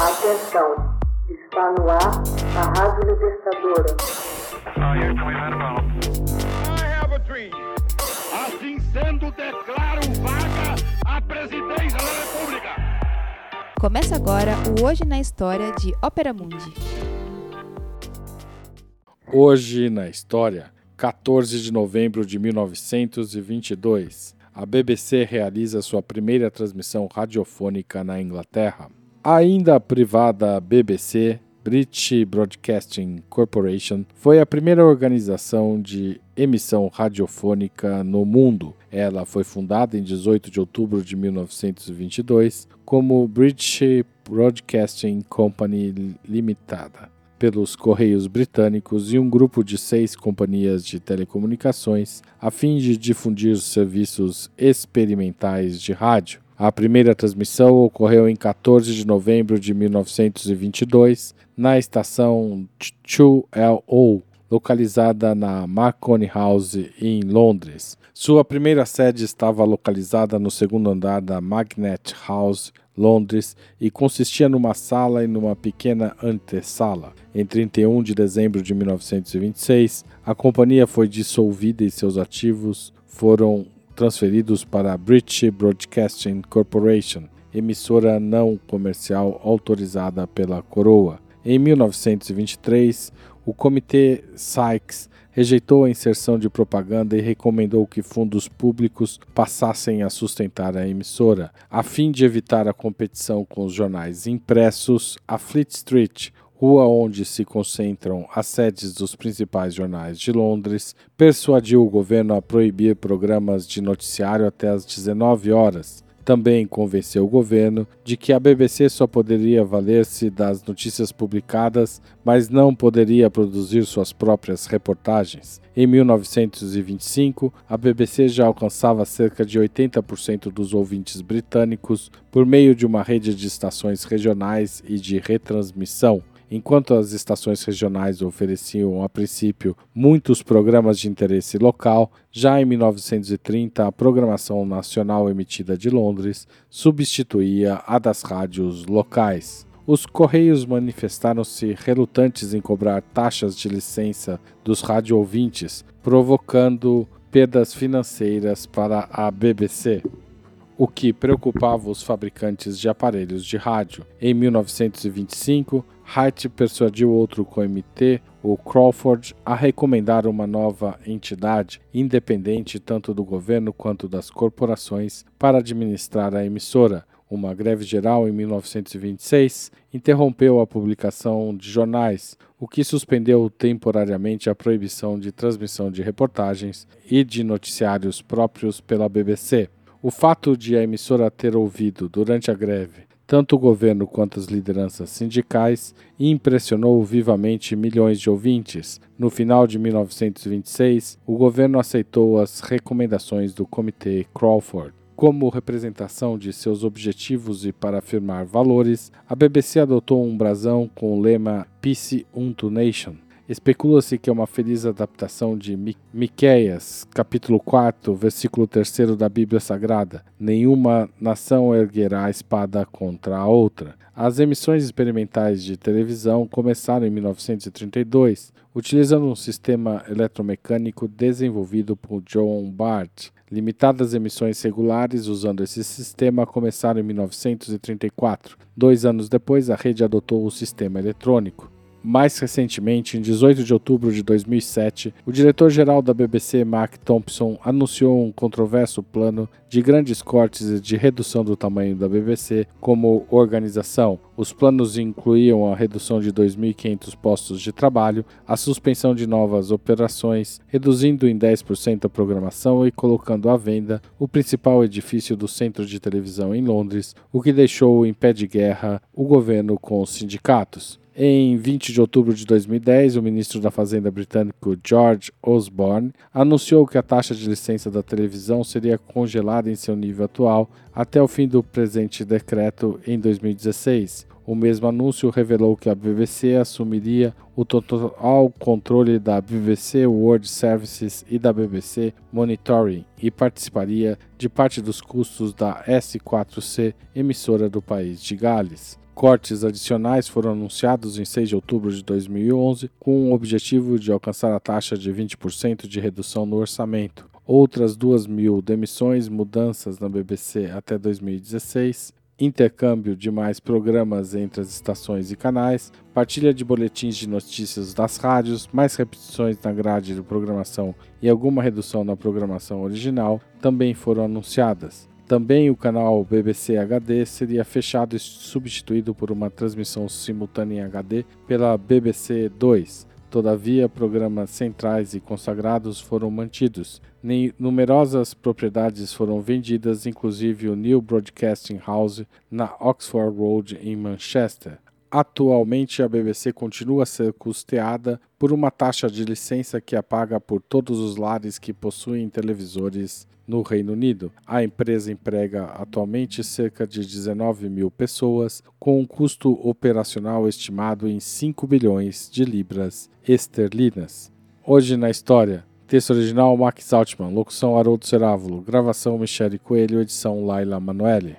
Atenção, está no ar a Rádio Libertadora. Assim sendo, declaro vaga a presidência da República. Começa agora o Hoje na História de Ópera Mundi. Hoje na História, 14 de novembro de 1922, a BBC realiza sua primeira transmissão radiofônica na Inglaterra. Ainda privada BBC, British Broadcasting Corporation, foi a primeira organização de emissão radiofônica no mundo. Ela foi fundada em 18 de outubro de 1922 como British Broadcasting Company Limitada pelos Correios Britânicos e um grupo de seis companhias de telecomunicações a fim de difundir serviços experimentais de rádio. A primeira transmissão ocorreu em 14 de novembro de 1922 na estação 2LO, localizada na Marconi House, em Londres. Sua primeira sede estava localizada no segundo andar da Magnet House, Londres, e consistia numa sala e numa pequena antessala. Em 31 de dezembro de 1926, a companhia foi dissolvida e seus ativos foram transferidos para a British Broadcasting Corporation, emissora não comercial autorizada pela coroa. Em 1923, o Comitê Sykes rejeitou a inserção de propaganda e recomendou que fundos públicos passassem a sustentar a emissora. A fim de evitar a competição com os jornais impressos, a Fleet Street, rua onde se concentram as sedes dos principais jornais de Londres, persuadiu o governo a proibir programas de noticiário até às 19 horas. Também convenceu o governo de que a BBC só poderia valer-se das notícias publicadas, mas não poderia produzir suas próprias reportagens. Em 1925, a BBC já alcançava cerca de 80% dos ouvintes britânicos por meio de uma rede de estações regionais e de retransmissão. Enquanto as estações regionais ofereciam, a princípio, muitos programas de interesse local, já em 1930 a programação nacional emitida de Londres substituía a das rádios locais. Os Correios manifestaram-se relutantes em cobrar taxas de licença dos rádio-ouvintes, provocando perdas financeiras para a BBC o que preocupava os fabricantes de aparelhos de rádio. Em 1925, Hart persuadiu outro comitê, o Crawford, a recomendar uma nova entidade, independente tanto do governo quanto das corporações, para administrar a emissora. Uma greve geral em 1926 interrompeu a publicação de jornais, o que suspendeu temporariamente a proibição de transmissão de reportagens e de noticiários próprios pela BBC. O fato de a emissora ter ouvido, durante a greve, tanto o governo quanto as lideranças sindicais impressionou vivamente milhões de ouvintes. No final de 1926, o governo aceitou as recomendações do Comitê Crawford. Como representação de seus objetivos e para afirmar valores, a BBC adotou um brasão com o lema Peace unto Nation, Especula-se que é uma feliz adaptação de Miqueias, capítulo 4, versículo 3 da Bíblia Sagrada. Nenhuma nação erguerá a espada contra a outra. As emissões experimentais de televisão começaram em 1932, utilizando um sistema eletromecânico desenvolvido por John Bart. Limitadas emissões regulares usando esse sistema começaram em 1934. Dois anos depois, a rede adotou o sistema eletrônico. Mais recentemente, em 18 de outubro de 2007, o diretor-geral da BBC, Mark Thompson, anunciou um controverso plano de grandes cortes de redução do tamanho da BBC como organização. Os planos incluíam a redução de 2.500 postos de trabalho, a suspensão de novas operações, reduzindo em 10% a programação e colocando à venda o principal edifício do centro de televisão em Londres, o que deixou em pé de guerra o governo com os sindicatos. Em 20 de outubro de 2010, o ministro da Fazenda britânico George Osborne anunciou que a taxa de licença da televisão seria congelada em seu nível atual até o fim do presente decreto em 2016. O mesmo anúncio revelou que a BBC assumiria o total controle da BBC World Services e da BBC Monitoring e participaria de parte dos custos da S4C, emissora do país de Gales. Cortes adicionais foram anunciados em 6 de outubro de 2011, com o objetivo de alcançar a taxa de 20% de redução no orçamento. Outras 2 mil demissões, mudanças na BBC até 2016, intercâmbio de mais programas entre as estações e canais, partilha de boletins de notícias das rádios, mais repetições na grade de programação e alguma redução na programação original também foram anunciadas. Também o canal BBC HD seria fechado e substituído por uma transmissão simultânea em HD pela BBC 2. Todavia, programas centrais e consagrados foram mantidos. Nem numerosas propriedades foram vendidas, inclusive o New Broadcasting House na Oxford Road, em Manchester. Atualmente, a BBC continua a ser custeada por uma taxa de licença que é paga por todos os lares que possuem televisores no Reino Unido. A empresa emprega atualmente cerca de 19 mil pessoas, com um custo operacional estimado em 5 bilhões de libras esterlinas. Hoje na história. Texto original Max Altman, locução Haroldo Cerávulo, gravação Michele Coelho, edição Laila Manoeli.